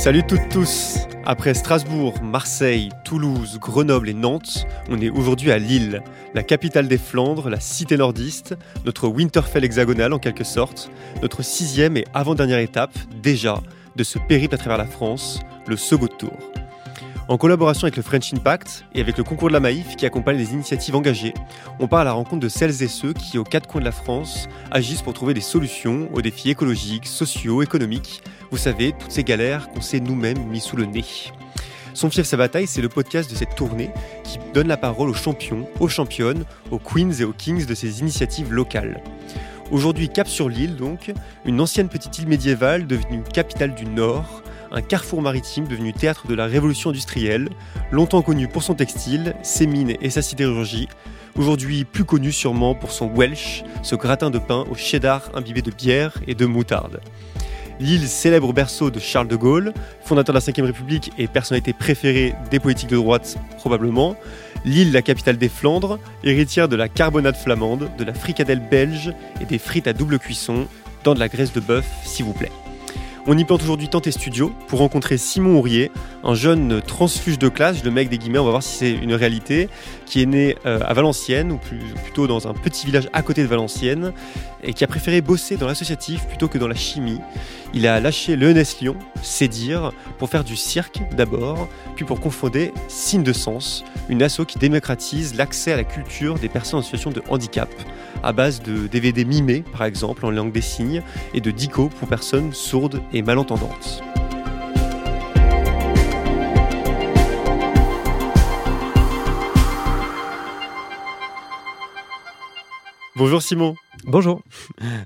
Salut toutes tous Après Strasbourg, Marseille, Toulouse, Grenoble et Nantes, on est aujourd'hui à Lille, la capitale des Flandres, la cité nordiste, notre Winterfell hexagonal en quelque sorte, notre sixième et avant-dernière étape, déjà, de ce périple à travers la France, le second tour. En collaboration avec le French Impact et avec le concours de la Maïf qui accompagne les initiatives engagées, on part à la rencontre de celles et ceux qui, aux quatre coins de la France, agissent pour trouver des solutions aux défis écologiques, sociaux, économiques, vous savez, toutes ces galères qu'on s'est nous-mêmes mis sous le nez. Son fief sa bataille, c'est le podcast de cette tournée qui donne la parole aux champions, aux championnes, aux queens et aux kings de ces initiatives locales. Aujourd'hui, cap sur l'île donc, une ancienne petite île médiévale devenue capitale du Nord, un carrefour maritime devenu théâtre de la révolution industrielle, longtemps connu pour son textile, ses mines et sa sidérurgie, aujourd'hui plus connu sûrement pour son Welsh, ce gratin de pain au cheddar imbibé de bière et de moutarde. L'île célèbre berceau de Charles de Gaulle, fondateur de la Ve République et personnalité préférée des politiques de droite probablement. L'île, la capitale des Flandres, héritière de la carbonade flamande, de la fricadelle belge et des frites à double cuisson, dans de la graisse de bœuf s'il vous plaît. On y plante aujourd'hui Tenter Studio pour rencontrer Simon Ourier, un jeune transfuge de classe, le mec des guillemets, on va voir si c'est une réalité, qui est né euh, à Valenciennes, ou plutôt dans un petit village à côté de Valenciennes, et qui a préféré bosser dans l'associatif plutôt que dans la chimie. Il a lâché le Lyon, c'est dire, pour faire du cirque d'abord, puis pour confonder Signe de Sens, une asso qui démocratise l'accès à la culture des personnes en situation de handicap à base de DVD mimés, par exemple, en langue des signes, et de dico pour personnes sourdes et malentendantes. Bonjour Simon. Bonjour.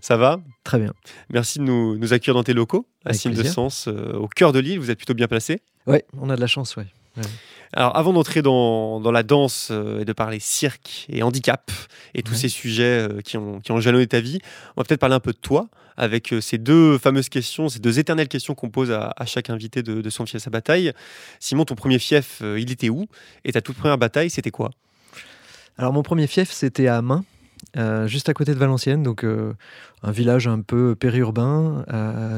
Ça va? Très bien. Merci de nous, accueillir dans tes locaux, à Signe de Sens, euh, au cœur de l'île. Vous êtes plutôt bien placé? Oui, on a de la chance, oui. Alors, avant d'entrer dans, la danse euh, et de parler cirque et handicap et tous ces sujets euh, qui, ont, qui ont jalonné ta vie, on va peut-être parler un peu de toi avec euh, ces deux fameuses questions, ces deux éternelles questions qu'on pose à, chaque invité de, son fief à bataille. Simon, ton premier fief, il était où? Et ta toute première bataille, c'était quoi? Alors, mon premier fief, c'était à Main. Juste à côté de Valenciennes, donc un village un peu périurbain,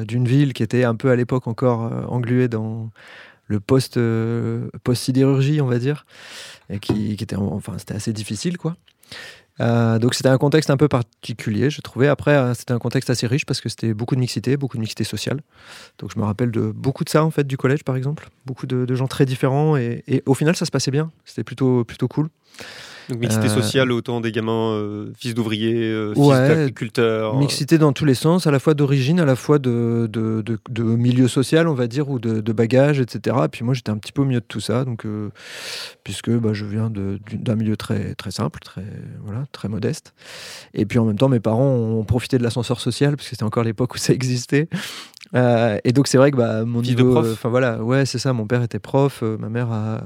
d'une ville qui était un peu à l'époque encore engluée dans, le post, euh, post sidérurgie, on va dire, et qui, était, enfin, c'était assez difficile, quoi. Euh, donc c'était un contexte un peu particulier, je trouvais. Après, euh, c'était un contexte assez riche parce que c'était beaucoup de mixité, beaucoup de mixité sociale. Donc je me rappelle de beaucoup de ça en fait du collège, par exemple, beaucoup de, gens très différents et, et, au final ça se passait bien. C'était plutôt plutôt cool. Donc mixité euh, sociale, autant des gamins euh, fils d'ouvriers, euh, fils d'agriculteurs. Mixité dans tous les sens, à la fois d'origine, à la fois de, de, de, milieu social, on va dire, ou de, bagages, etc. Et puis moi, j'étais un petit peu au milieu de tout ça, donc puisque bah, je viens d'un milieu très très simple, très voilà, très modeste. Et puis en même temps, mes parents ont profité de l'ascenseur social, parce que c'était encore l'époque où ça existait. Euh, et donc c'est vrai que bah, mon niveau, enfin voilà, ouais c'est ça. Mon père était prof, euh, ma mère a,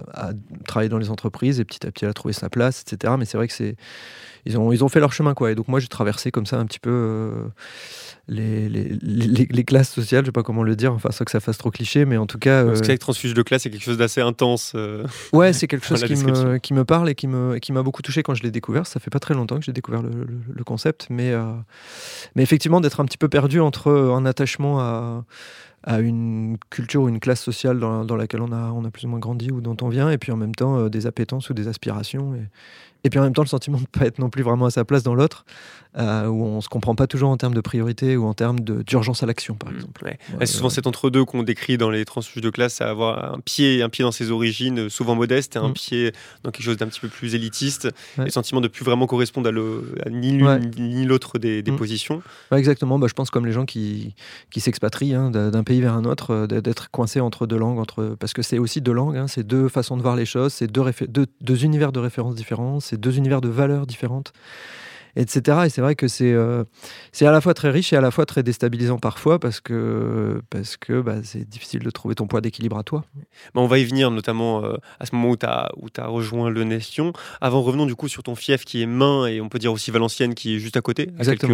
travaillé dans les entreprises et petit à petit elle a trouvé sa place, etc. Mais c'est vrai que c'est ils ont ils ont fait leur chemin quoi. Et donc moi j'ai traversé comme ça un petit peu euh, les, les, les, classes sociales, je sais pas comment le dire, enfin sans que ça fasse trop cliché, mais en tout cas. Parce qu'avec transfuge de classe, c'est quelque chose d'assez intense. ouais, c'est quelque chose qui me, qui me, parle et qui me qui m'a beaucoup touché quand je l'ai découvert. Ça fait pas très longtemps que j'ai découvert le, le, concept, mais mais effectivement d'être un petit peu perdu entre un attachement à à une culture ou une classe sociale dans, laquelle on a, plus ou moins grandi ou dont on vient, et puis en même temps euh, des appétences ou des aspirations. Et puis en même temps le sentiment de ne pas être non plus vraiment à sa place dans l'autre, euh, où on ne se comprend pas toujours en termes de priorité ou en termes d'urgence à l'action, par mmh, exemple. c'est souvent cet entre-deux qu'on décrit dans les transfuges de classe, à avoir un pied, un pied dans ses origines, euh, souvent modeste, et un mmh. pied dans quelque chose d'un petit peu plus élitiste, et le sentiment de plus vraiment correspondre à, ni l'une ni l'autre des, des mmh. positions. exactement, bah, je pense comme les gens qui, qui s'expatrient hein, d'un pays vers un autre, euh, d'être coincé entre deux langues, entre, parce que c'est aussi deux langues, hein, c'est deux façons de voir les choses, c'est deux, deux, deux univers de référence différents, c'est deux univers de valeurs différentes etc. Et c'est vrai que c'est euh, c'est à la fois très riche et à la fois très déstabilisant parfois parce que, parce que bah, c'est difficile de trouver ton poids d'équilibre à toi. on va y venir notamment euh, à ce moment où tu as, as rejoint le Nation. Avant, revenons du coup sur ton fief qui est Main et on peut dire aussi Valenciennes qui est juste à côté, à quelques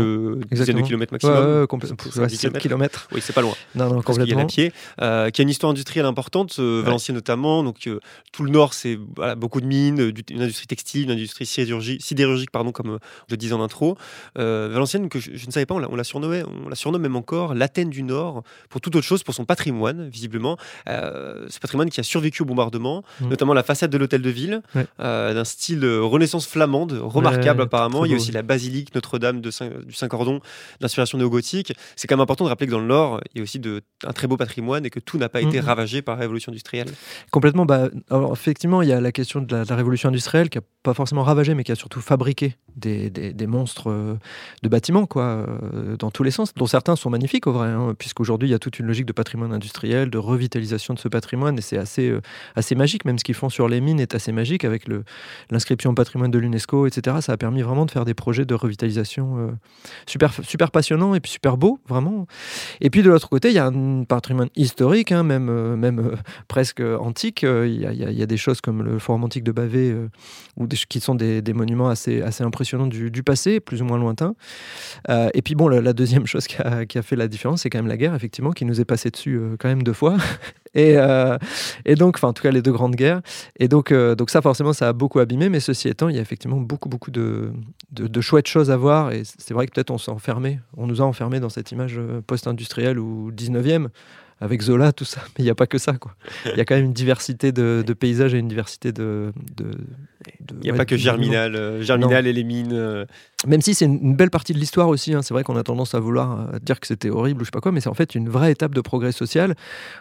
dizaines de kilomètres maximum. Ouais, complètement. 7 kilomètres. Oui, c'est pas loin. Non, non, complètement. Il y a pied, euh, qui a une histoire industrielle importante, Valenciennes notamment. Donc tout le nord, c'est beaucoup de mines, une industrie textile, une industrie sidérurgique, sidérurgique pardon, comme je dis disais en intro. Valenciennes, que je, ne savais pas, on la, surnommait, on la surnomme même encore l'Athènes du Nord pour toute autre chose, pour son patrimoine, visiblement. ce patrimoine qui a survécu au bombardement, mmh. notamment la façade de l'hôtel de ville, d'un style renaissance flamande, remarquable apparemment. Il y a aussi la basilique Notre-Dame du Saint-Cordon, d'inspiration néo-gothique. C'est quand même important de rappeler que dans le Nord, il y a aussi de, un très beau patrimoine et que tout n'a pas été mmh. ravagé par la révolution industrielle. Complètement. Bah, alors, effectivement, il y a la question de la, révolution industrielle qui n'a pas forcément ravagé, mais qui a surtout fabriqué des, des, monstres euh, de bâtiments, quoi, euh, dans tous les sens, dont certains sont magnifiques au vrai, hein, puisqu'aujourd'hui, il y a toute une logique de patrimoine industriel, de revitalisation de ce patrimoine, et c'est assez, euh, assez magique. Même ce qu'ils font sur les mines est assez magique avec l'inscription au patrimoine de l'UNESCO, etc. Ça a permis vraiment de faire des projets de revitalisation super, super passionnants et puis super beaux, vraiment. Et puis de l'autre côté, il y a un patrimoine historique, hein, même, même presque antique. Il y, a, des choses comme le forum antique de Bavé, ou des, qui sont des, des, monuments assez, assez impressionnants du, du, passé, plus ou moins lointain. et puis bon, la, deuxième chose qui a, fait la différence, c'est quand même la guerre, effectivement, qui nous est passée dessus quand même deux fois. et, et donc, enfin, en tout cas, les deux grandes guerres. Et donc, donc ça, forcément, ça a beaucoup abîmé. Mais ceci étant, il y a effectivement beaucoup, beaucoup de, de, de chouettes choses à voir. Et c'est vrai que peut-être on s'est enfermé, on nous a enfermé dans cette image post-industrielle ou 19e avec Zola, tout ça. Mais il n'y a pas que ça, quoi. Il y a quand même une diversité de, paysages et une diversité de. Il n'y a pas que Germinal, euh, Germinal et les mines. Euh. Même si c'est une belle partie de l'histoire aussi. Hein. C'est vrai qu'on a tendance à vouloir euh, dire que c'était horrible ou je sais pas quoi, mais c'est en fait une vraie étape de progrès social,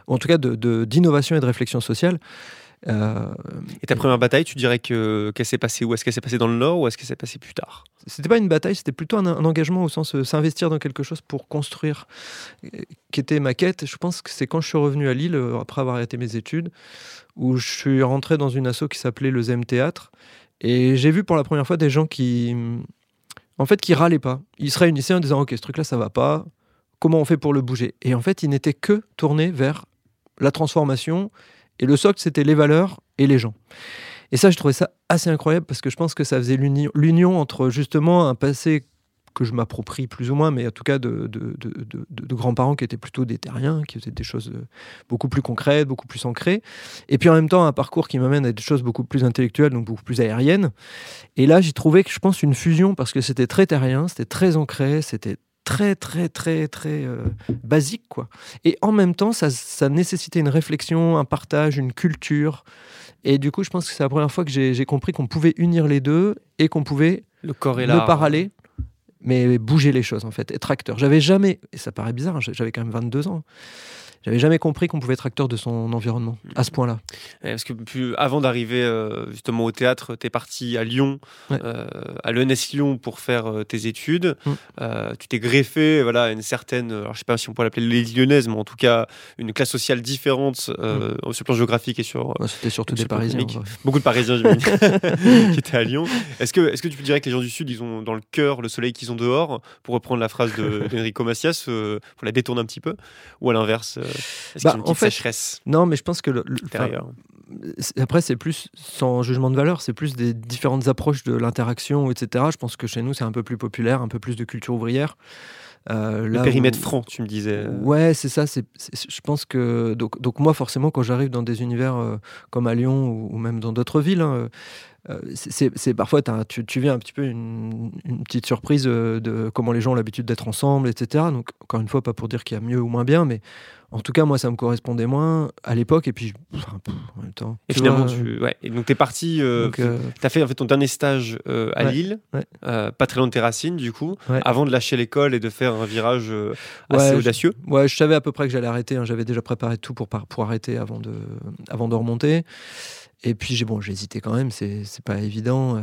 ou en tout cas d'innovation et de réflexion sociale. Euh, et ta première bataille, tu dirais que qu'elle s'est passée où? Est-ce qu'elle s'est passée dans le Nord ou est-ce qu'elle s'est passée plus tard? C'était pas une bataille, c'était plutôt un, engagement au sens de euh, s'investir dans quelque chose pour construire, euh, qui était ma quête. Je pense que c'est quand je suis revenu à Lille après avoir arrêté mes études, où je suis rentré dans une asso qui s'appelait le ZEM Théâtre, et j'ai vu pour la première fois des gens qui, en fait, qui râlaient pas. Ils se réunissaient en disant ok, ce truc-là, ça va pas. Comment on fait pour le bouger? Et en fait, ils n'étaient que tournés vers la transformation et le socle, c'était les valeurs et les gens. Et ça, je trouvais ça assez incroyable parce que je pense que ça faisait l'union entre justement un passé que je m'approprie plus ou moins, mais en tout cas de, de, grands-parents qui étaient plutôt des terriens, qui faisaient des choses euh, beaucoup plus concrètes, beaucoup plus ancrées, et puis en même temps un parcours qui m'amène à des choses beaucoup plus intellectuelles, donc beaucoup plus aériennes. Et là, j'ai trouvé je pense une fusion parce que c'était très terrien, c'était très ancré, c'était très, très, très, très euh, basique, quoi. Et en même temps, ça, ça, nécessitait une réflexion, un partage, une culture. Et du coup, je pense que c'est la première fois que j'ai compris qu'on pouvait unir les deux et qu'on pouvait le corps et ne parler, mais bouger les choses, en fait, être acteur. J'avais jamais, et ça paraît bizarre, j'avais quand même 22 ans, j'avais jamais compris qu'on pouvait être acteur de son environnement à ce point-là. Parce que plus, avant d'arriver euh, justement au théâtre, tu es parti à Lyon, euh, à l'ENS Lyon pour faire euh, tes études. Mm. tu t'es greffé voilà, une certaine, alors, je sais pas si on peut l'appeler les lyonnaises, mais en tout cas une classe sociale différente mm. sur le plan géographique et sur. C'était surtout des Parisiens. Beaucoup de Parisiens, qui étaient à Lyon. Est-ce que, est que tu dirais que les gens du Sud, ils ont dans le cœur le soleil qu'ils ont dehors, pour reprendre la phrase d'Enrico Macias, pour la détourner un petit peu Ou à l'inverse bah, en fait, sécheresse Non, mais je pense que le, après, c'est plus sans jugement de valeur, c'est plus des différentes approches de l'interaction, etc. Je pense que chez nous, c'est un peu plus populaire, un peu plus de culture ouvrière. Euh, le périmètre franc, tu me disais. Ouais, c'est ça. C'est, je pense que donc, donc moi, forcément, quand j'arrive dans des univers euh, comme à Lyon ou, même dans d'autres villes, hein, euh, c'est parfois tu, tu, viens un petit peu une, une petite surprise de comment les gens ont l'habitude d'être ensemble, etc. Donc encore une fois, pas pour dire qu'il y a mieux ou moins bien, mais en tout cas, moi, ça me correspondait moins à l'époque. Et puis, en même temps. Et finalement, tu, ouais. et donc, tu es parti. Euh, tu as fait en fait, ton dernier stage euh, à Lille, euh, pas très loin de tes racines, du coup, avant de lâcher l'école et de faire un virage assez audacieux. ouais, je savais à peu près que j'allais arrêter. Hein. J'avais déjà préparé tout pour, pour arrêter avant de, avant de remonter. Et puis, j'ai bon, hésité quand même, c'est pas évident.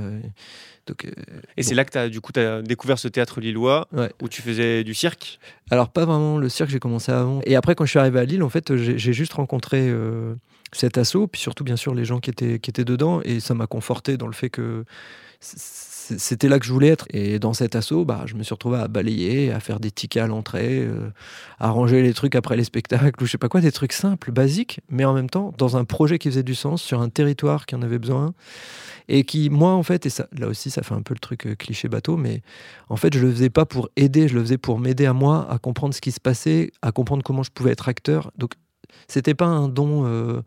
Donc, euh, et c'est là que tu as, du coup, as découvert ce théâtre lillois où tu faisais du cirque? Alors, pas vraiment. Le cirque, j'ai commencé avant. Et après, quand je suis arrivé à Lille, en fait, j'ai juste rencontré euh, cet assaut, puis surtout, bien sûr, les gens qui étaient, qui étaient dedans. Et ça m'a conforté dans le fait que c'était là que je voulais être. Et dans cet assaut, bah, je me suis retrouvé à balayer, à faire des tickets à l'entrée, euh, à ranger les trucs après les spectacles, ou je sais pas quoi, des trucs simples, basiques, mais en même temps, dans un projet qui faisait du sens, sur un territoire qui en avait besoin et qui, moi, en fait, et ça, là aussi, ça fait un peu le truc euh, cliché bateau, mais en fait, je le faisais pas pour aider, je le faisais pour m'aider à moi à comprendre ce qui se passait, à comprendre comment je pouvais être acteur. Donc, c'était pas un don. Euh,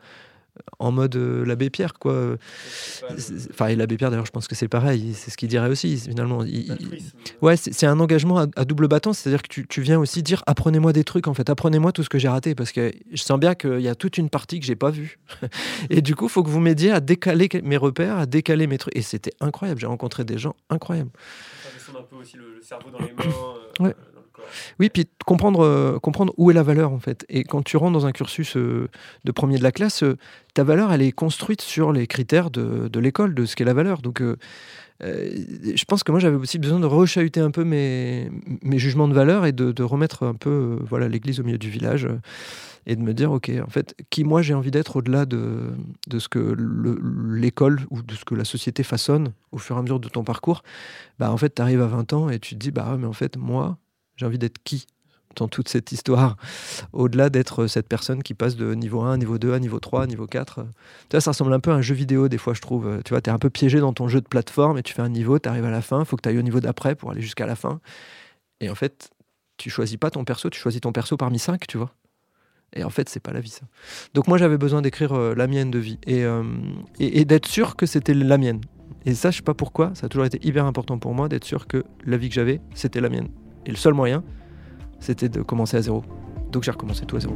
en mode l'abbé Pierre, quoi. Enfin, et l'abbé Pierre, d'ailleurs, je pense que c'est pareil. C'est ce qu'il dirait aussi, finalement. Ouais, c'est un engagement à, double battant, c'est-à-dire que tu, tu, viens aussi dire apprenez-moi des trucs, en fait, apprenez-moi tout ce que j'ai raté, parce que je sens bien qu'il y a toute une partie que j'ai pas vue. et du coup, il faut que vous m'aidiez à décaler mes repères, à décaler mes trucs. Et c'était incroyable. J'ai rencontré des gens incroyables. Ça un peu aussi le, cerveau dans les mains. ouais. Oui, puis comprendre, euh, comprendre où est la valeur en fait. Et quand tu rentres dans un cursus euh, de premier de la classe, euh, ta valeur, elle est construite sur les critères de, de l'école, de ce qu'est la valeur. Donc, je pense que moi, j'avais aussi besoin de rechahuter un peu mes, mes jugements de valeur et de, remettre un peu voilà l'église au milieu du village et de me dire, ok, en fait, qui moi j'ai envie d'être au-delà de, de ce que l'école ou de ce que la société façonne au fur et à mesure de ton parcours. Bah, en fait, tu arrives à 20 ans et tu te dis, bah, mais en fait, moi, j'ai envie d'être qui dans toute cette histoire, au-delà d'être cette personne qui passe de niveau 1 à niveau 2 à niveau 3 à niveau 4. Tu vois, ça ressemble un peu à un jeu vidéo des fois, je trouve. Tu vois, tu es un peu piégé dans ton jeu de plateforme et tu fais un niveau, tu arrives à la fin, il faut que tu ailles au niveau d'après pour aller jusqu'à la fin. Et en fait, tu choisis pas ton perso, tu choisis ton perso parmi 5, tu vois. Et en fait, c'est pas la vie, ça. Donc moi, j'avais besoin d'écrire euh, la mienne de vie et, euh, et, et d'être sûr que c'était la mienne. Et ça, je sais pas pourquoi, ça a toujours été hyper important pour moi d'être sûr que la vie que j'avais, c'était la mienne. Et le seul moyen, c'était de commencer à zéro. Donc j'ai recommencé tout à zéro.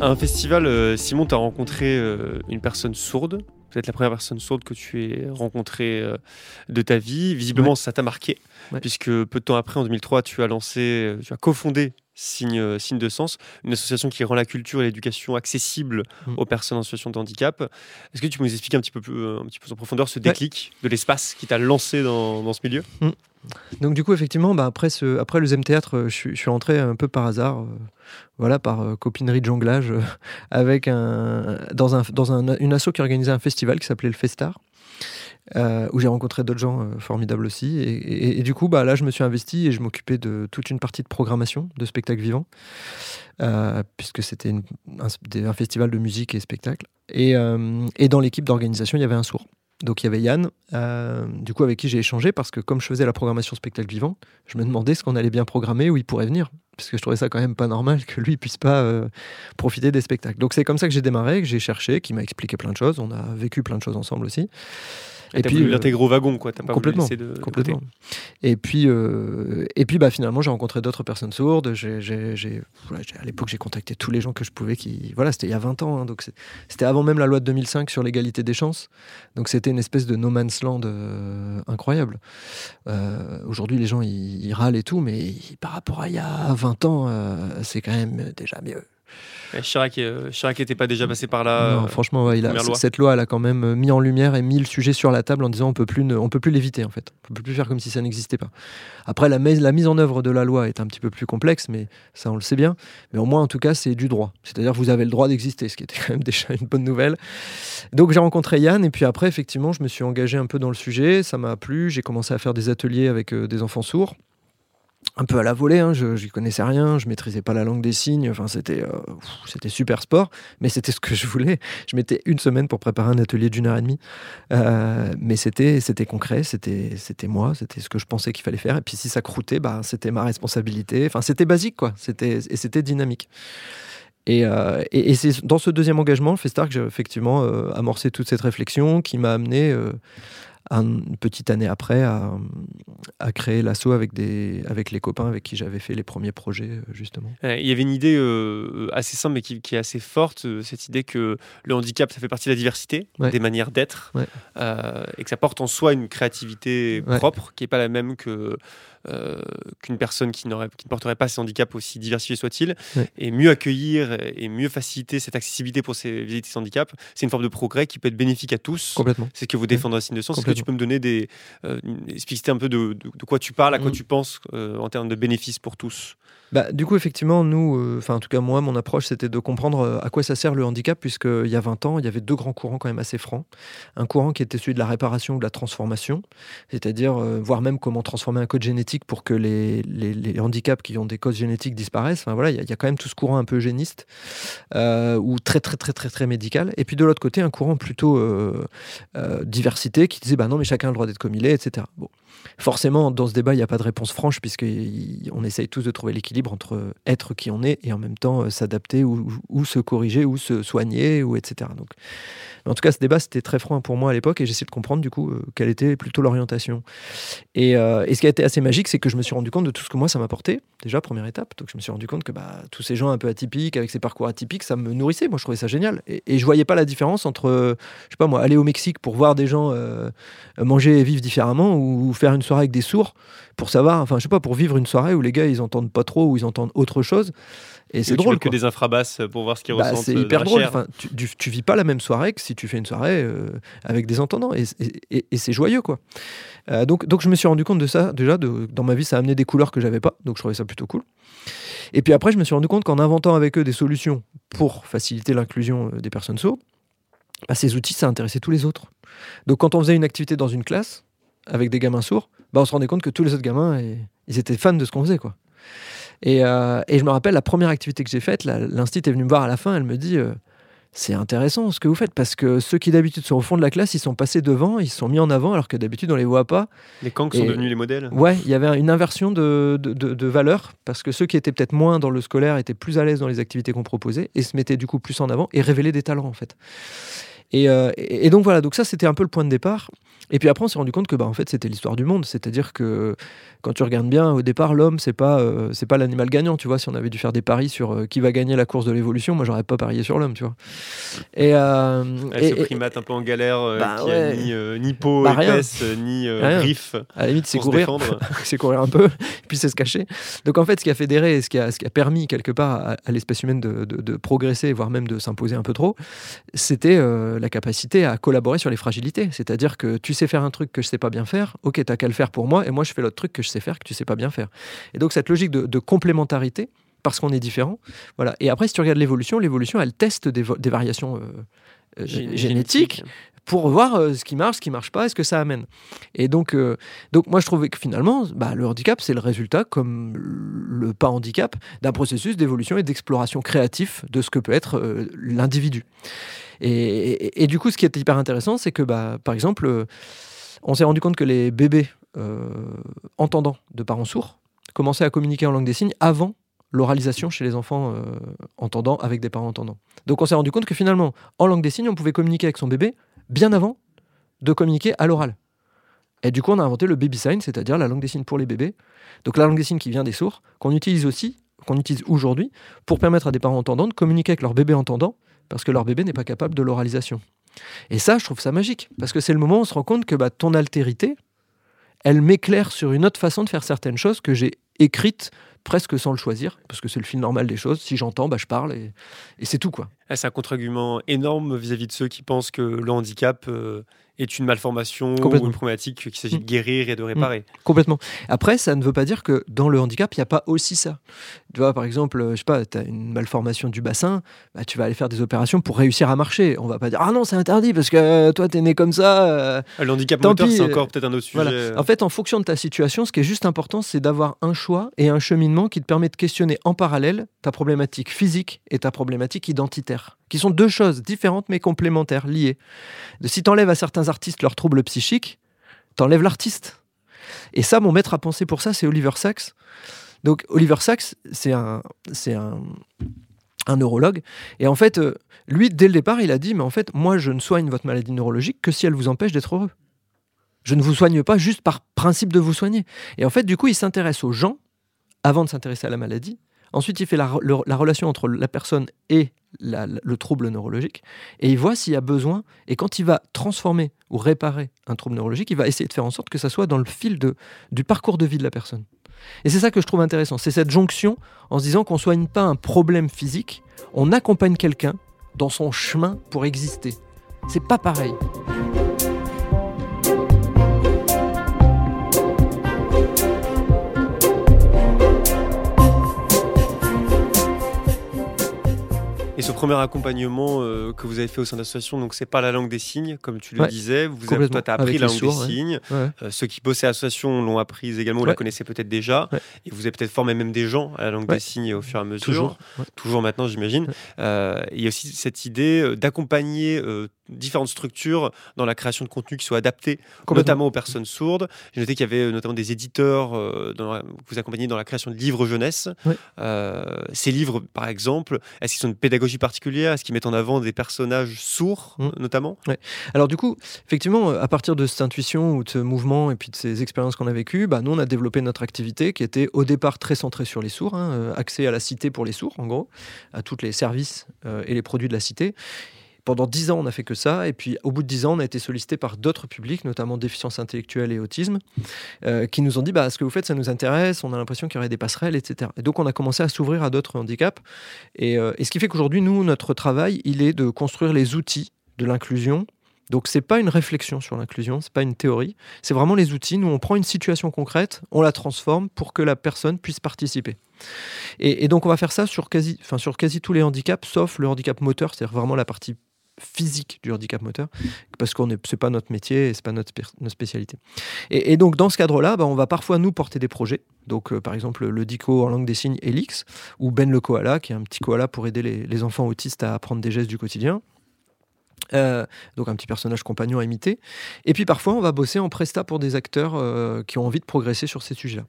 À un festival, euh, Simon, tu as rencontré euh, une personne sourde, peut-être la première personne sourde que tu aies rencontrée euh, de ta vie. Visiblement, ça t'a marqué, puisque peu de temps après, en 2003, tu as lancé, tu as cofondé Signe, euh, signe de sens, une association qui rend la culture et l'éducation accessible mm. aux personnes en situation de handicap. Est-ce que tu peux nous expliquer un petit peu plus, un petit peu en profondeur ce déclic de l'espace qui t'a lancé dans, dans, ce milieu? Mm. Donc du coup, effectivement, bah, après, ce, après le Zem Théâtre, euh, je suis, je suis entré un peu par hasard, euh, voilà, par copinerie de jonglage, avec un, dans, un, dans un, une asso qui organisait un festival qui s'appelait le Festar. Euh, où j'ai rencontré d'autres gens euh, formidables aussi. Et, du coup, bah, là, je me suis investi et je m'occupais de toute une partie de programmation de spectacles vivants, euh, puisque c'était un, festival de musique et spectacle. Et, dans l'équipe d'organisation, il y avait un sourd. Donc il y avait Yann, du coup avec qui j'ai échangé parce que comme je faisais la programmation spectacle vivant, je me demandais ce qu'on allait bien programmer, où il pourrait venir, parce que je trouvais ça quand même pas normal que lui puisse pas profiter des spectacles. Donc c'est comme ça que j'ai démarré, que j'ai cherché, qui m'a expliqué plein de choses, on a vécu plein de choses ensemble aussi. Et, puis l'intégrer au wagon, quoi. As pas complètement, de, complètement. Et puis, euh, et puis, bah finalement, j'ai rencontré d'autres personnes sourdes. J'ai, à l'époque, j'ai contacté tous les gens que je pouvais. Qui, voilà, c'était il y a 20 ans, hein, donc c'était avant même la loi de 2005 sur l'égalité des chances. Donc c'était une espèce de no man's land euh, incroyable. Euh, aujourd'hui, les gens ils, râlent et tout, mais par rapport à il y a 20 ans, c'est quand même déjà mieux. Chirac n'était pas déjà passé par là. Non, franchement, il a, cette loi, elle a quand même euh, mis en lumière et mis le sujet sur la table en disant on peut plus, on peut plus l'éviter en fait. On peut plus faire comme si ça n'existait pas. Après, la, la, mise en œuvre de la loi est un petit peu plus complexe, mais ça on le sait bien. Mais au moins, en tout cas, c'est du droit. C'est-à-dire vous avez le droit d'exister, ce qui était quand même déjà une bonne nouvelle. Donc j'ai rencontré Yann et puis après, effectivement, je me suis engagé un peu dans le sujet. Ça m'a plu. J'ai commencé à faire des ateliers avec euh, des enfants sourds un peu à la volée, hein, je n'y connaissais rien, je maîtrisais pas la langue des signes, enfin c'était euh, c'était super sport, mais c'était ce que je voulais. Je mettais une semaine pour préparer un atelier d'une heure et demie, euh, mais c'était concret, c'était moi, c'était ce que je pensais qu'il fallait faire. Et puis si ça croûtait, bah c'était ma responsabilité. Enfin c'était basique quoi, et c'était dynamique. Et, euh, et, c'est dans ce deuxième engagement, le Festar, que j'ai effectivement amorcé toute cette réflexion qui m'a amené une petite année après à, à créer l'assaut avec, des, avec les copains avec qui j'avais fait les premiers projets, euh, justement. Il y avait une idée euh, assez simple, mais qui, qui, est assez forte, euh, cette idée que le handicap, ça fait partie de la diversité, des manières d'être, et que ça porte en soi une créativité propre, qui n'est pas la même que euh, qu'une personne qui, qui, ne porterait pas ces handicaps, aussi diversifiés soit-il, et mieux accueillir et mieux faciliter cette accessibilité pour ces visites ces handicaps, c'est une forme de progrès qui peut être bénéfique à tous. Complètement. C'est ce que vous défendez un signe de sens. Est-ce que tu peux me donner des. Euh, expliquer un peu de, de, quoi tu parles, à quoi mm. tu penses euh, en termes de bénéfices pour tous? Bah, du coup, effectivement, nous, euh, enfin, en tout cas, moi, mon approche, c'était de comprendre euh, à quoi ça sert le handicap, puisqu'il y a 20 ans, il y avait deux grands courants quand même assez francs. Un courant qui était celui de la réparation ou de la transformation, c'est-à-dire, euh, voir même comment transformer un code génétique pour que les, les, handicaps qui ont des causes génétiques disparaissent. Enfin, voilà, il y, a quand même tout ce courant un peu eugéniste, ou très, très, très, très, très médical. Et puis, de l'autre côté, un courant plutôt diversité qui disait, bah non, mais chacun a le droit d'être comme il est, etc. Bon. Forcément, dans ce débat, il n'y a pas de réponse franche, puisqu'on essaye tous de trouver l'équilibre entre être qui on est et en même temps euh, s'adapter ou, se corriger ou se soigner, ou etc. Donc, en tout cas, ce débat, c'était très franc pour moi à l'époque et j'essayais de comprendre du coup euh, quelle était plutôt l'orientation. Et, euh, ce qui a été assez magique, c'est que je me suis rendu compte de tout ce que moi, ça m'apportait. Déjà, première étape. Donc, je me suis rendu compte que bah, tous ces gens un peu atypiques, avec ces parcours atypiques, ça me nourrissait. Moi, je trouvais ça génial. Et, et je voyais pas la différence entre, je sais pas moi, aller au Mexique pour voir des gens euh, manger et vivre différemment ou faire une soirée avec des sourds pour savoir, enfin, je sais pas, pour vivre une soirée où les gars, ils entendent pas trop ou ils entendent autre chose. Et c'est drôle. que des infrabasses pour voir ce qu'ils bah, ressentent. C'est hyper drôle. Enfin, tu, tu, vis pas la même soirée que si tu fais une soirée euh, avec des entendants. Et, et, et c'est joyeux, quoi. Euh, donc, donc, je me suis rendu compte de ça. Déjà, de, dans ma vie, ça a amené des couleurs que j'avais pas. Donc, je trouvais ça plutôt cool. Et puis après, je me suis rendu compte qu'en inventant avec eux des solutions pour faciliter l'inclusion des personnes sourdes, bah, ces outils, ça intéressait tous les autres. Donc, quand on faisait une activité dans une classe avec des gamins sourds, bah, on se rendait compte que tous les autres gamins, ils étaient fans de ce qu'on faisait, quoi. Et, euh, et, je me rappelle la première activité que j'ai faite, l'instit est venu me voir à la fin, elle me dit euh, c'est intéressant ce que vous faites parce que ceux qui d'habitude sont au fond de la classe, ils sont passés devant, ils sont mis en avant alors que d'habitude on les voit pas. Les kangs sont devenus les modèles. Ouais, il y avait une inversion de, de, de, de valeur parce que ceux qui étaient peut-être moins dans le scolaire étaient plus à l'aise dans les activités qu'on proposait et se mettaient du coup plus en avant et révélaient des talents en fait. Et, euh, et, donc voilà, donc ça c'était un peu le point de départ. Et puis après, on s'est rendu compte que bah, en fait, c'était l'histoire du monde. C'est-à-dire que quand tu regardes bien, au départ, l'homme, c'est pas, euh, c'est pas l'animal gagnant. Tu vois, si on avait dû faire des paris sur euh, qui va gagner la course de l'évolution, moi, j'aurais pas parié sur l'homme. Tu vois. Et, euh, et, ce primate un peu en galère, bah, qui ouais. a ni, euh, ni peau bah, épaisse, ni griffe. À la limite, c'est courir. c'est courir un peu, puis c'est se cacher. Donc en fait, ce qui a fédéré, ce qui a, ce qui a permis quelque part à, à l'espèce humaine de, de, de, progresser, voire même de s'imposer un peu trop, c'était la capacité à collaborer sur les fragilités. C'est-à-dire que tu sais faire un truc que je sais pas bien faire, ok, t'as qu'à le faire pour moi, et moi je fais l'autre truc que je sais faire que tu sais pas bien faire. Et donc cette logique de, de complémentarité, parce qu'on est différent, voilà. Et après, si tu regardes l'évolution, l'évolution, elle teste des, des variations euh, euh, génétiques pour voir euh, ce qui marche, ce qui marche pas, et ce que ça amène. Et donc, euh, donc moi je trouvais que finalement, bah, le handicap, c'est le résultat, comme le pas handicap, d'un processus d'évolution et d'exploration créatif de ce que peut être euh, l'individu. Et, du coup, ce qui est hyper intéressant, c'est que, bah, par exemple, on s'est rendu compte que les bébés entendants de parents sourds commençaient à communiquer en langue des signes avant l'oralisation chez les enfants entendants avec des parents entendants. Donc on s'est rendu compte que finalement, en langue des signes, on pouvait communiquer avec son bébé bien avant de communiquer à l'oral. Et du coup, on a inventé le baby sign, c'est-à-dire la langue des signes pour les bébés. Donc la langue des signes qui vient des sourds, qu'on utilise aussi, qu'on utilise aujourd'hui, pour permettre à des parents entendants de communiquer avec leur bébé entendant, parce que leur bébé n'est pas capable de l'oralisation. Et ça, je trouve ça magique, parce que c'est le moment où on se rend compte que bah, ton altérité, elle m'éclaire sur une autre façon de faire certaines choses que j'ai écrites presque sans le choisir, parce que c'est le fil normal des choses. Si j'entends, bah, je parle et, c'est tout. quoi. Ah, c'est un contre-argument énorme vis-à-vis -vis de ceux qui pensent que le handicap euh, est une malformation ou une problématique qu'il s'agit de guérir et de réparer. Mmh. Complètement. Après, ça ne veut pas dire que dans le handicap, il n'y a pas aussi ça. Tu vois, par exemple, je sais pas, tu as une malformation du bassin, bah, tu vas aller faire des opérations pour réussir à marcher. On va pas dire, ah non, c'est interdit parce que toi, tu es né comme ça. Euh, le handicap moteur, c'est encore peut-être un autre sujet. Voilà. En fait, en fonction de ta situation, ce qui est juste important, c'est d'avoir un choix et un cheminement qui te permet de questionner en parallèle ta problématique physique et ta problématique identitaire, qui sont deux choses différentes mais complémentaires, liées. Si tu enlèves à certains artistes leurs troubles psychiques, t'enlèves l'artiste. Et ça, mon maître à penser pour ça, c'est Oliver Sacks. Donc Oliver Sacks, c'est un neurologue. Et en fait, euh, lui, dès le départ, il a dit, mais en fait, moi, je ne soigne votre maladie neurologique que si elle vous empêche d'être heureux. Je ne vous soigne pas juste par principe de vous soigner. Et en fait, du coup, il s'intéresse aux gens avant de s'intéresser à la maladie. Ensuite, il fait la, relation entre la personne et le trouble neurologique et il voit s'il y a besoin. Et quand il va transformer ou réparer un trouble neurologique, il va essayer de faire en sorte que ça soit dans le fil de, du parcours de vie de la personne. Et c'est ça que je trouve intéressant, c'est cette jonction en se disant qu'on ne soigne pas un problème physique, on accompagne quelqu'un dans son chemin pour exister. C'est pas pareil. Et ce premier accompagnement euh, que vous avez fait au sein de l'association, donc c'est pas la langue des signes, comme tu le ouais, disais. Vous avez, toi, tu as appris la langue sourds, des signes. Ouais. Euh, ceux qui bossaient à l'association l'ont apprise également, la connaissaient peut-être déjà. Et vous avez peut-être formé même des gens à la langue des signes au fur et à mesure. Toujours, Toujours maintenant, j'imagine. Euh, il y a aussi cette idée d'accompagner différentes structures dans la création de contenu qui soient adaptés, notamment aux personnes sourdes. J'ai noté qu'il y avait euh, notamment des éditeurs que vous accompagnez dans la création de livres jeunesse. ces livres, par exemple, est-ce qu'ils sont une pédagogie particulière? Est-ce qu'ils mettent en avant des personnages sourds, mmh. notamment? Alors du coup, effectivement, à partir de cette intuition ou de ce mouvement et puis de ces expériences qu'on a vécues, bah, nous, on a développé notre activité qui était au départ très centrée sur les sourds, hein, accès à la cité pour les sourds, en gros, à tous les services et les produits de la cité. Pendant dix ans, on n'a fait que ça. Et puis, au bout de dix ans, on a été sollicité par d'autres publics, notamment déficience intellectuelle et autisme, euh, qui nous ont dit bah, ce que vous faites, ça nous intéresse. On a l'impression qu'il y aurait des passerelles, etc. Et donc, on a commencé à s'ouvrir à d'autres handicaps. Et, euh, et ce qui fait qu'aujourd'hui, nous, notre travail, il est de construire les outils de l'inclusion donc c'est pas une réflexion sur l'inclusion, c'est pas une théorie, c'est vraiment les outils. Nous on prend une situation concrète, on la transforme pour que la personne puisse participer. Et, donc on va faire ça sur quasi, enfin sur quasi tous les handicaps, sauf le handicap moteur, c'est-à-dire vraiment la partie physique du handicap moteur, parce que ce n'est pas notre métier et ce n'est pas notre, spécialité. Et, donc, dans ce cadre-là, bah, on va parfois nous porter des projets. Donc, euh, par exemple, le DICO en langue des signes Elix, ou Ben le koala, qui est un petit koala pour aider les enfants autistes à apprendre des gestes du quotidien. Euh, donc un petit personnage compagnon à imiter. Et puis parfois, on va bosser en presta pour des acteurs euh, qui ont envie de progresser sur ces sujets-là.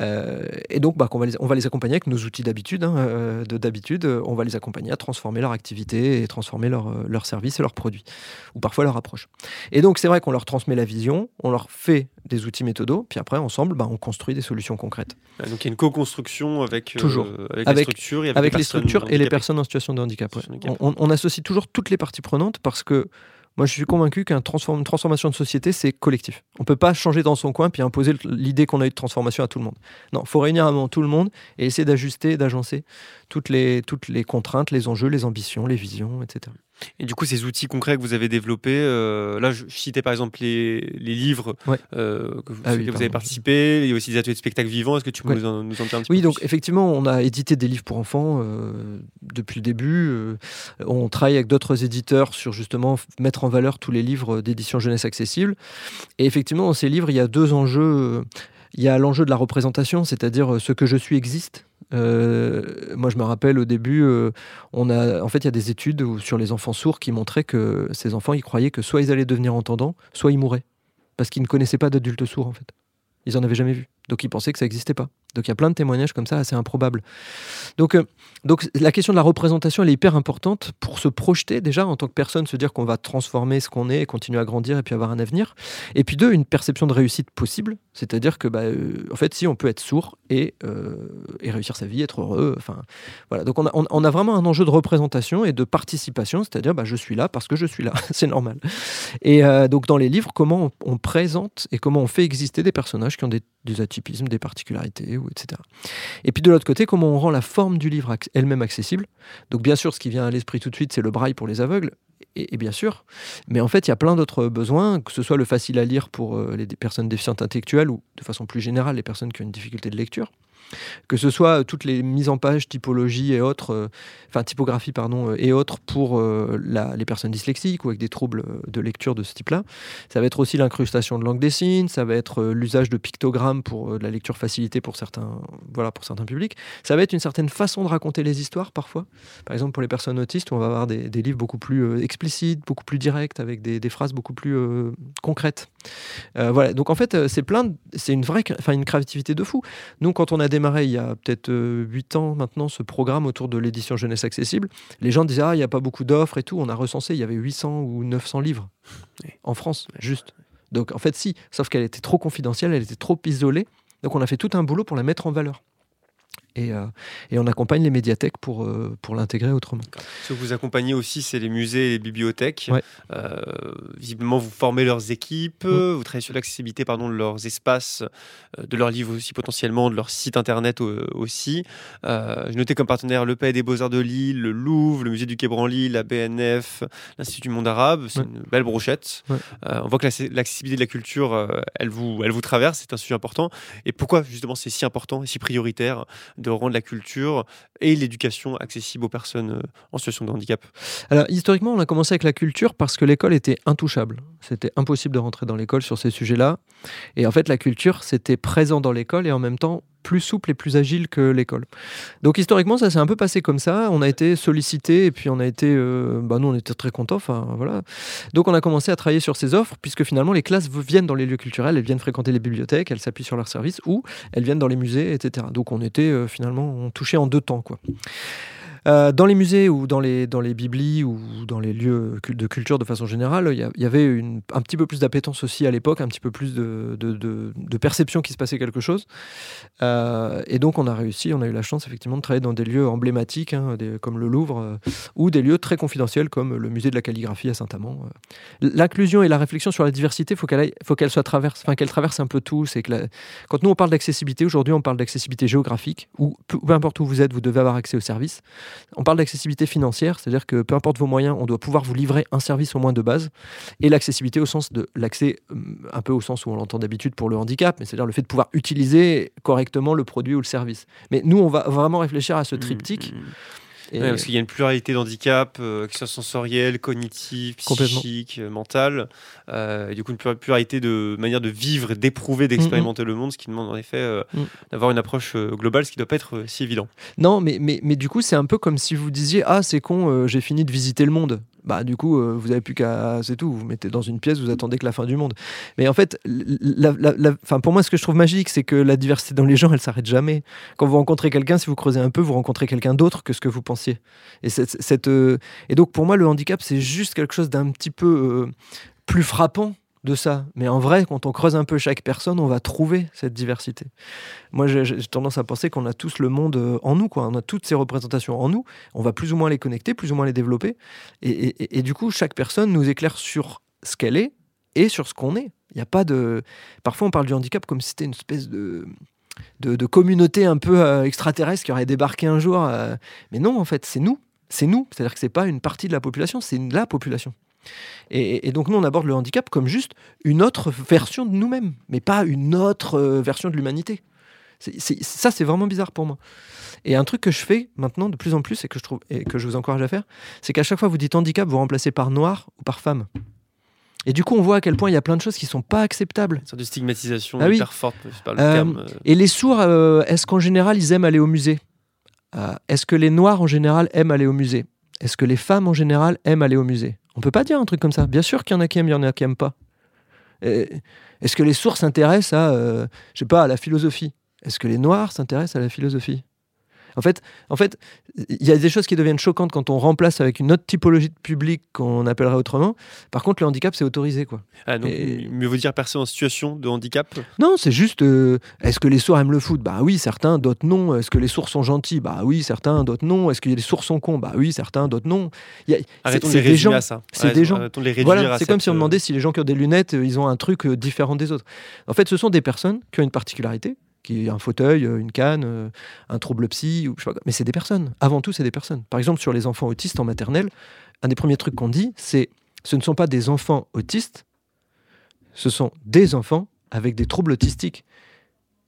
Euh, et donc, bah, on, va les, on va les accompagner avec nos outils d'habitude. Hein, d'habitude, on va les accompagner à transformer leur activité et transformer leur, leur service et leurs produits, ou parfois leur approche. Et donc, c'est vrai qu'on leur transmet la vision, on leur fait des outils méthodos, puis après, ensemble, bah, on construit des solutions concrètes. Ah, donc, il y a une co-construction avec, toujours. avec, les structures et, avec, les, structures et les personnes en situation de handicap. on associe toujours toutes les parties prenantes parce que moi, je suis convaincu qu'une transformation de société, c'est collectif. On ne peut pas changer dans son coin puis imposer l'idée qu'on a eu de transformation à tout le monde. Non, il faut réunir avant tout le monde et essayer d'ajuster, d'agencer toutes les, toutes les contraintes, les enjeux, les ambitions, les visions, etc. Et du coup, ces outils concrets que vous avez développés, euh, là, je citais par exemple les, les livres euh, que, vous, ah vous, avez participé, il y a aussi des ateliers de spectacle vivant. Est-ce que tu peux nous, en, nous en dire un petit Oui, donc effectivement, on a édité des livres pour enfants euh, depuis le début. on travaille avec d'autres éditeurs sur justement mettre en valeur tous les livres d'édition jeunesse accessible. Et effectivement, dans ces livres, il y a deux enjeux. Il y a l'enjeu de la représentation, c'est-à-dire ce que je suis existe. Euh, moi, je me rappelle au début, euh, on a, en fait, il y a des études sur les enfants sourds qui montraient que ces enfants, ils croyaient que soit ils allaient devenir entendants, soit ils mourraient, parce qu'ils ne connaissaient pas d'adultes sourds, en fait. Ils en avaient jamais vu, donc ils pensaient que ça n'existait pas. Donc il y a plein de témoignages comme ça assez improbables. Donc, euh, donc la question de la représentation, elle est hyper importante pour se projeter déjà en tant que personne, se dire qu'on va transformer ce qu'on est et continuer à grandir et puis avoir un avenir. Et puis deux, une perception de réussite possible, c'est-à-dire que bah, euh, en fait si on peut être sourd et, euh, et réussir sa vie, être heureux. Enfin voilà. Donc on a, on, a, vraiment un enjeu de représentation et de participation, c'est-à-dire bah, je suis là parce que je suis là, c'est normal. Et donc dans les livres, comment on, présente et comment on fait exister des personnages qui ont des, des atypismes, des particularités etc. Et puis de l'autre côté, comment on rend la forme du livre elle-même accessible? Donc bien sûr, ce qui vient à l'esprit tout de suite, c'est le braille pour les aveugles, et, bien sûr, mais en fait, il y a plein d'autres besoins, que ce soit le facile à lire pour euh, les personnes déficientes intellectuelles ou de façon plus générale les personnes qui ont une difficulté de lecture que ce soit toutes les mises en page, typologie et autres, euh, enfin typographie pardon, euh, et autres pour euh, les personnes dyslexiques ou avec des troubles de lecture de ce type-là. Ça va être aussi l'incrustation de langue des signes, ça va être l'usage de pictogrammes pour la lecture facilitée pour certains, voilà, pour certains publics. Ça va être une certaine façon de raconter les histoires parfois. Par exemple pour les personnes autistes, on va avoir des, livres beaucoup plus explicites, beaucoup plus directs, avec des, phrases beaucoup plus concrètes. Voilà. Donc en fait, c'est plein, c'est une vraie, enfin une créativité de fou. Nous, quand on a démarré il y a peut-être 8 euh, ans maintenant ce programme autour de l'édition jeunesse accessible, les gens disaient Ah, il n'y a pas beaucoup d'offres et tout. On a recensé, il y avait 800 ou 900 livres en France, juste. Donc en fait, si, sauf qu'elle était trop confidentielle, elle était trop isolée. Donc on a fait tout un boulot pour la mettre en valeur. Euh, et, on accompagne les médiathèques pour, euh, pour l'intégrer autrement. Ce que vous accompagnez aussi, c'est les musées et les bibliothèques. Euh, visiblement, vous formez leurs équipes, mm. vous travaillez sur l'accessibilité de leurs espaces, de leurs livres aussi potentiellement, de leur site internet aussi. Je notais comme partenaire le Palais des Beaux-Arts de Lille, le Louvre, le musée du Quai Branly, la BNF, l'Institut Monde Arabe. C'est une belle brochette. on voit que l'accessibilité de la culture, elle, vous, elle vous traverse, c'est un sujet important. Et pourquoi justement c'est si important et si prioritaire de rendre la culture et l'éducation accessible aux personnes euh, en situation de handicap Alors, historiquement, on a commencé avec la culture parce que l'école était intouchable. C'était impossible de rentrer dans l'école sur ces sujets-là. Et en fait, la culture, c'était présent dans l'école et en même temps, plus souple et plus agile que l'école. Donc historiquement, ça s'est un peu passé comme ça. On a été sollicité et puis on a été, euh, bah nous on était très contents. Enfin voilà. Donc on a commencé à travailler sur ces offres puisque finalement les classes viennent dans les lieux culturels, elles viennent fréquenter les bibliothèques, elles s'appuient sur leurs services ou elles viennent dans les musées, etc. Donc on était euh, finalement on touchait en deux temps quoi. Euh, dans les musées ou dans les, dans les ou dans les lieux de culture de façon générale, il y, avait un petit peu plus d'appétence aussi à l'époque, un petit peu plus de, perception qu'il se passait quelque chose. Euh, et donc on a réussi, on a eu la chance effectivement de travailler dans des lieux emblématiques hein, comme le Louvre euh, ou des lieux très confidentiels comme le musée de la calligraphie à Saint-Amand. L'inclusion et la réflexion sur la diversité, qu'elle faut qu'elle traverse, enfin traverse un peu tout. Quand nous on parle d'accessibilité aujourd'hui, on parle d'accessibilité géographique peu, peu importe où vous êtes, vous devez avoir accès aux services. On parle d'accessibilité financière, c'est-à-dire que peu importe vos moyens, on doit pouvoir vous livrer un service au moins de base. Et l'accessibilité au sens de l'accès, euh, un peu au sens où on l'entend d'habitude pour le handicap, mais c'est-à-dire le fait de pouvoir utiliser correctement le produit ou le service. Mais nous, on va vraiment réfléchir à ce mmh, triptyque. Mmh, mmh parce qu'il y a une pluralité d'handicaps, euh, que ce soit sensoriel, cognitif, psychique, euh, mental. Euh, et du coup, une pluralité de manières de vivre, d'éprouver, d'expérimenter le monde, ce qui demande en effet mm. d'avoir une approche globale, ce qui ne doit pas être si évident. Non, mais, mais, mais du coup, c'est un peu comme si vous disiez Ah, c'est con, j'ai fini de visiter le monde bah du coup euh, vous avez plus qu'à c'est tout vous, vous mettez dans une pièce vous attendez que la fin du monde. Mais en fait la, pour moi ce que je trouve magique c'est que la diversité dans les gens elle s'arrête jamais. Quand vous rencontrez quelqu'un si vous creusez un peu vous rencontrez quelqu'un d'autre que ce que vous pensiez. Et cette, euh, et donc pour moi le handicap c'est juste quelque chose d'un petit peu euh, plus frappant de ça. Mais en vrai, quand on creuse un peu chaque personne, on va trouver cette diversité. Moi, j'ai tendance à penser qu'on a tous le monde euh, en nous, quoi. On a toutes ces représentations en nous. On va plus ou moins les connecter, plus ou moins les développer. Et, du coup, chaque personne nous éclaire sur ce qu'elle est et sur ce qu'on est. Il n'y a pas de. Parfois, on parle du handicap comme si c'était une espèce de. Communauté un peu euh, extraterrestre qui aurait débarqué un jour. Euh. Mais non, en fait, c'est nous. C'est nous. C'est-à-dire que c'est pas une partie de la population, c'est la population. Et, donc nous, on aborde le handicap comme juste une autre version de nous-mêmes, mais pas une autre euh, version de l'humanité. ça, c'est vraiment bizarre pour moi. Et un truc que je fais maintenant de plus en plus et que je trouve et que je vous encourage à faire, c'est qu'à chaque fois que vous dites handicap, vous remplacez par noir ou par femme. Et du coup, on voit à quel point il y a plein de choses qui sont pas acceptables. Une sorte de stigmatisation ah hyper forte, le euh, terme. Euh. Et les sourds, est-ce qu'en général, ils aiment aller au musée? Est-ce que les noirs, en général, aiment aller au musée? Est-ce que les femmes, en général, aiment aller au musée? On peut pas dire un truc comme ça. Bien sûr qu'il y en a qui aiment, il y en a qui n'aiment pas. Est-ce que les sourds s'intéressent à, euh, je sais pas, à la philosophie? Est-ce que les noirs s'intéressent à la philosophie? En fait, en fait, il y a des choses qui deviennent choquantes quand on remplace avec une autre typologie de public qu'on appellerait autrement. Par contre, le handicap, c'est autorisé, quoi. Ah, donc, mieux vaut dire personne en situation de handicap Non, c'est juste. Euh, est-ce que les sourds aiment le foot? Bah oui, certains, d'autres non. Est-ce que les sourds sont gentils? Bah oui, certains, d'autres non. Est-ce que les sourds sont cons? Bah oui, certains, d'autres non. A, Arrêtons de les à ça. C'est des gens. voilà, c'est comme si on demandait si les gens qui ont des lunettes, euh, ils ont un truc euh, différent des autres. En fait, ce sont des personnes qui ont une particularité qui un fauteuil, euh, une canne, euh, un trouble psy, ou mais c'est des personnes. Avant tout, c'est des personnes. Par exemple, sur les enfants autistes en maternelle, un des premiers trucs qu'on dit, c'est ce ne sont pas des enfants autistes, ce sont des enfants avec des troubles autistiques.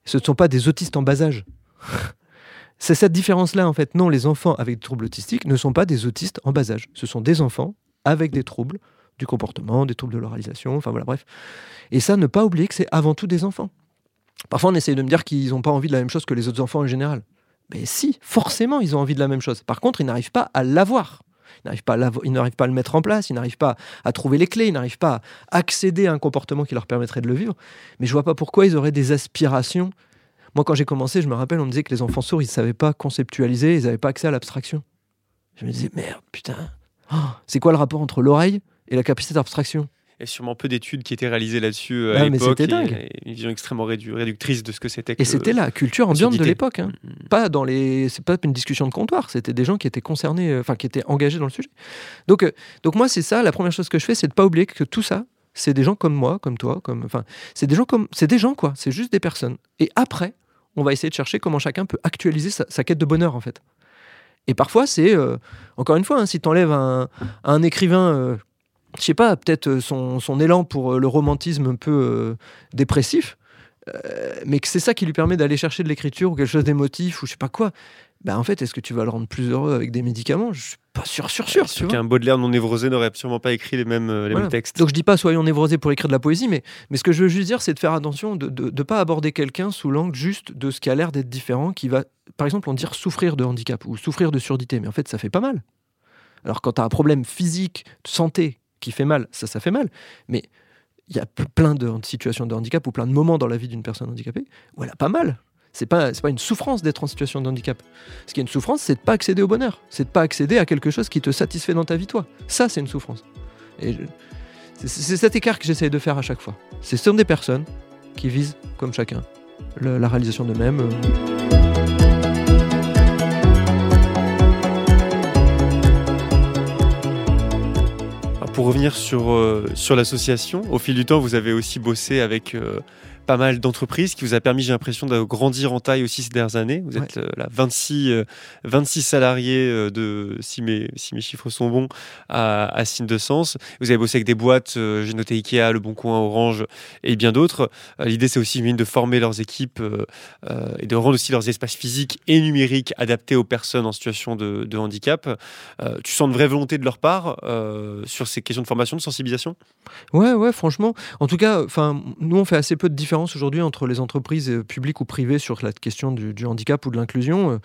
Ce ne sont pas des autistes en bas âge. c'est cette différence-là, en fait. Non, les enfants avec des troubles autistiques ne sont pas des autistes en bas âge. Ce sont des enfants avec des troubles du comportement, des troubles de l'oralisation, enfin voilà, bref. Et ça, ne pas oublier que c'est avant tout des enfants. Parfois, on essaye de me dire qu'ils n'ont pas envie de la même chose que les autres enfants en général. Mais si, forcément, ils ont envie de la même chose. Par contre, ils n'arrivent pas à l'avoir. Ils n'arrivent pas, à pas à le mettre en place, ils n'arrivent pas à trouver les clés, ils n'arrivent pas à accéder à un comportement qui leur permettrait de le vivre. Mais je vois pas pourquoi ils auraient des aspirations. Moi, quand j'ai commencé, je me rappelle, on me disait que les enfants sourds, ils ne savaient pas conceptualiser, ils n'avaient pas accès à l'abstraction. Je me disais, merde, putain, oh, c'est quoi le rapport entre l'oreille et la capacité d'abstraction? Il y a sûrement peu d'études qui étaient réalisées là-dessus euh, à l'époque. Une vision extrêmement réductrice de ce que c'était. Et c'était la culture ambiante de l'époque. Hein. Mm, mm. Pas dans les, c'est pas une discussion de comptoir. C'était des gens qui étaient concernés, euh, enfin qui étaient engagés dans le sujet. Donc, euh, donc moi c'est ça. La première chose que je fais, c'est de pas oublier que tout ça, c'est des gens comme moi, comme toi, comme, enfin, c'est des gens comme, c'est des gens quoi. C'est juste des personnes. Et après, on va essayer de chercher comment chacun peut actualiser sa, quête de bonheur en fait. Et parfois, c'est, encore une fois, hein, si tu enlèves un, un écrivain je sais pas, peut-être euh, son, élan pour euh, le romantisme un peu euh, dépressif, mais que c'est ça qui lui permet d'aller chercher de l'écriture ou quelque chose d'émotif ou je sais pas quoi. bah en fait, est-ce que tu vas le rendre plus heureux avec des médicaments? Je suis pas sûr, sûr, sûr. Sûr qu'un Baudelaire non névrosé n'aurait absolument pas écrit les mêmes, les mêmes textes. Donc je dis pas soyons névrosés pour écrire de la poésie, mais, mais ce que je veux juste dire, c'est de faire attention de ne pas aborder quelqu'un sous l'angle juste de ce qui a l'air d'être différent, qui va, par exemple, on dire souffrir de handicap ou souffrir de surdité, mais en fait, ça fait pas mal. Alors quand tu as un problème physique, de santé qui fait mal, ça, ça fait mal. Mais il y a plein de situations de handicap ou plein de moments dans la vie d'une personne handicapée où elle a pas mal. C'est pas, pas une souffrance d'être en situation de handicap. Ce qui est une souffrance, c'est de pas accéder au bonheur. C'est de pas accéder à quelque chose qui te satisfait dans ta vie, toi. Ça, c'est une souffrance. C'est cet écart que j'essaye de faire à chaque fois. Ce sont des personnes qui visent, comme chacun, la réalisation d'eux-mêmes. Pour revenir sur, euh, sur l'association, au fil du temps, vous avez aussi bossé avec euh, pas mal d'entreprises qui vous a permis, j'ai l'impression, de grandir en taille aussi ces dernières années. Vous êtes euh, là 26, 26 euh, salariés euh, de, si mes, si mes chiffres sont bons, à, à Signe de Sens. Vous avez bossé avec des boîtes, j'ai noté Ikea, Le Bon Coin, Orange et bien d'autres. L'idée, c'est aussi de former leurs équipes et de rendre aussi leurs espaces physiques et numériques adaptés aux personnes en situation de, de handicap. tu sens une vraie volonté de leur part sur ces questions de formation, de sensibilisation? Ouais, ouais, franchement. En tout cas, nous, on fait assez peu de aujourd'hui entre les entreprises euh, publiques ou privées sur la question du, handicap ou de l'inclusion. Euh,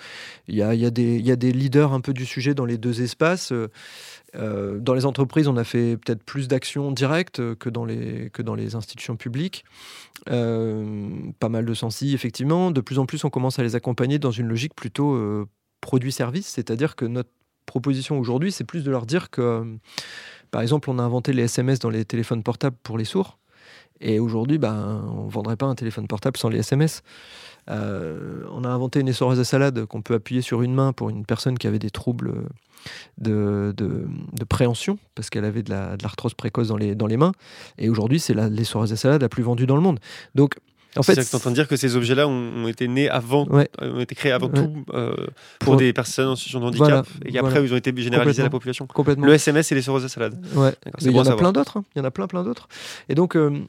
il y, a, des leaders un peu du sujet dans les deux espaces. Euh, dans les entreprises, on a fait peut-être plus d'actions directes que dans les institutions publiques. pas mal de sensi, effectivement. De plus en plus, on commence à les accompagner dans une logique plutôt produit-service, c'est-à-dire que notre proposition aujourd'hui, c'est plus de leur dire que, par exemple, on a inventé les SMS dans les téléphones portables pour les sourds. Et aujourd'hui, ben, on ne vendrait pas un téléphone portable sans les SMS. Euh, on a inventé une essoreuse à salade qu'on peut appuyer sur une main pour une personne qui avait des troubles de, de, préhension, parce qu'elle avait de l'arthrose précoce dans les, dans les mains. Et aujourd'hui, c'est l'essoreuse à salade la plus vendue dans le monde. Donc, en fait, c'est en train de dire que ces objets-là ont, été nés avant, euh, ont été créés avant tout euh, pour, des personnes en situation de handicap et qu'après ils ont été généralisés à la population. Complètement. Le SMS et les soroses à salade. Ouais. il y en a plein d'autres. Hein. Il y en a plein, plein d'autres. Et donc, euh,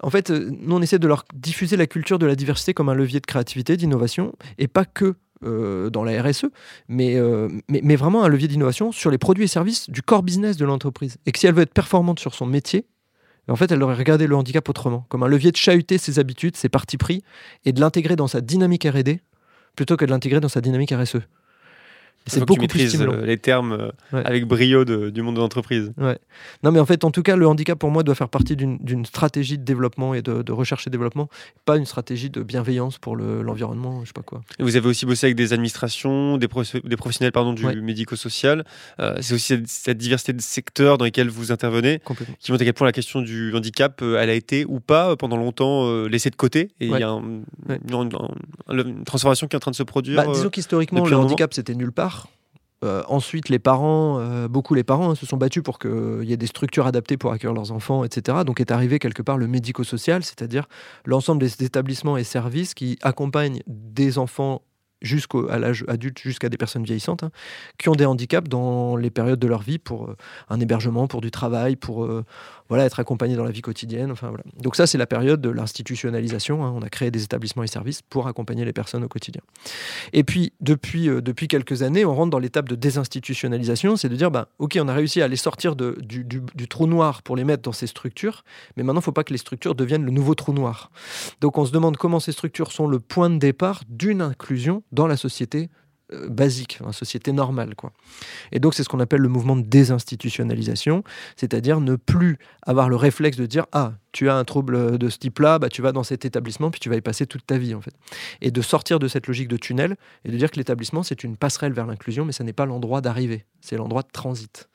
en fait, nous on essaie de leur diffuser la culture de la diversité comme un levier de créativité, d'innovation, et pas que dans la RSE, mais, mais, mais, vraiment un levier d'innovation sur les produits et services du core business de l'entreprise. Et que si elle veut être performante sur son métier, en fait, elle aurait regardé le handicap autrement, comme un levier de chahuter ses habitudes, ses partis pris, et de l'intégrer dans sa dynamique RD, plutôt que de l'intégrer dans sa dynamique RSE. C'est beaucoup plus stimulant. Euh, les termes euh, avec brio du monde de l'entreprise. Ouais. Non, mais en fait, en tout cas, le handicap pour moi doit faire partie d'une stratégie de développement et de, recherche et développement, pas une stratégie de bienveillance pour l'environnement, je sais pas quoi. vous avez aussi bossé avec des administrations, des, des professionnels pardon, du médico-social. Euh, c'est aussi cette, diversité de secteurs dans lesquels vous intervenez qui montre à quel point la question du handicap, elle a été ou pas pendant longtemps laissée de côté. Et il y a une, transformation qui est en train de se produire. Bah, disons qu'historiquement, le handicap, c'était nulle part. Euh, ensuite, les parents, euh, beaucoup les parents hein, se sont battus pour qu'il y ait des structures adaptées pour accueillir leurs enfants, etc. Donc est arrivé quelque part le médico-social, c'est-à-dire l'ensemble des établissements et services qui accompagnent des enfants jusqu'à l'âge adulte, jusqu'à des personnes vieillissantes, hein, qui ont des handicaps dans les périodes de leur vie pour euh, un hébergement, pour du travail, pour voilà, être accompagnés dans la vie quotidienne. Enfin, voilà. Donc ça, c'est la période de l'institutionnalisation. Hein. On a créé des établissements et services pour accompagner les personnes au quotidien. Et puis, depuis, euh, depuis quelques années, on rentre dans l'étape de désinstitutionnalisation, c'est de dire, bah, OK, on a réussi à les sortir de, du, du, trou noir pour les mettre dans ces structures, mais maintenant, il ne faut pas que les structures deviennent le nouveau trou noir. Donc on se demande comment ces structures sont le point de départ d'une inclusion dans la société euh, basique, une société normale. Quoi. Et donc c'est ce qu'on appelle le mouvement de désinstitutionnalisation, c'est-à-dire ne plus avoir le réflexe de dire Ah, tu as un trouble de ce type-là, bah, tu vas dans cet établissement, puis tu vas y passer toute ta vie, en fait. Et de sortir de cette logique de tunnel et de dire que l'établissement, c'est une passerelle vers l'inclusion, mais ce n'est pas l'endroit d'arrivée, c'est l'endroit de transit.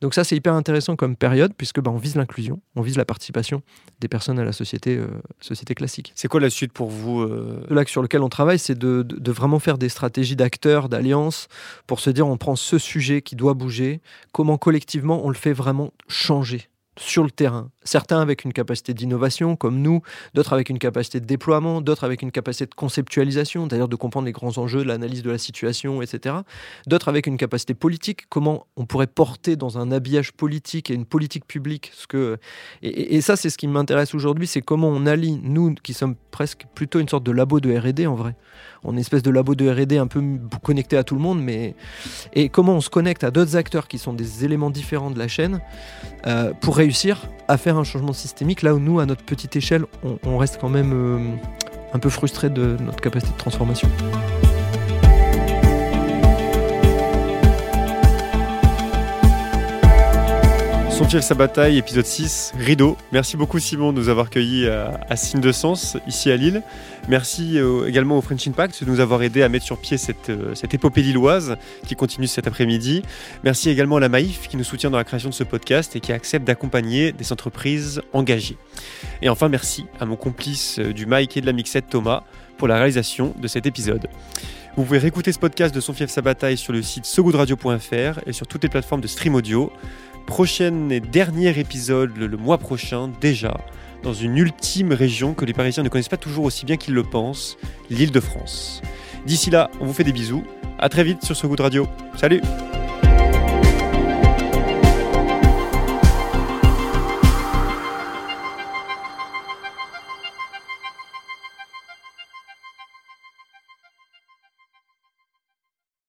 Donc ça, c'est hyper intéressant comme période, puisque bah, on vise l'inclusion, on vise la participation des personnes à la société, euh, société classique. C'est quoi la suite pour vous euh... Là sur lequel on travaille, c'est de, de, vraiment faire des stratégies d'acteurs, d'alliances, pour se dire on prend ce sujet qui doit bouger, comment collectivement on le fait vraiment changer sur le terrain. Certains avec une capacité d'innovation, comme nous, d'autres avec une capacité de déploiement, d'autres avec une capacité de conceptualisation, d'ailleurs de comprendre les grands enjeux, l'analyse de la situation, etc. D'autres avec une capacité politique, comment on pourrait porter dans un habillage politique et une politique publique ce que... Et, ça, c'est ce qui m'intéresse aujourd'hui, c'est comment on allie, nous qui sommes presque plutôt une sorte de labo de RD en vrai, une espèce de labo de R&D un peu connecté à tout le monde, mais et comment on se connecte à d'autres acteurs qui sont des éléments différents de la chaîne euh, pour réussir à faire un changement systémique là où nous, à notre petite échelle, on, reste quand même euh, un peu frustré de notre capacité de transformation. Son fief sa bataille, épisode 6, Rideau. Merci beaucoup Simon de nous avoir cueillis à, Signe de Sens, ici à Lille. Merci euh, également au French Impact de nous avoir aidé à mettre sur pied cette, euh, cette épopée lilloise qui continue cet après-midi. Merci également à la Maïf qui nous soutient dans la création de ce podcast et qui accepte d'accompagner des entreprises engagées. Et enfin, merci à mon complice euh, du mic et de la mixette Thomas pour la réalisation de cet épisode. Vous pouvez réécouter ce podcast de Son fief sa bataille sur le site sogoodradio.fr et sur toutes les plateformes de stream audio prochain et dernier épisode le, mois prochain déjà, dans une ultime région que les Parisiens ne connaissent pas toujours aussi bien qu'ils le pensent, l'île de France. D'ici là, on vous fait des bisous. À très vite sur ce goût de radio. Salut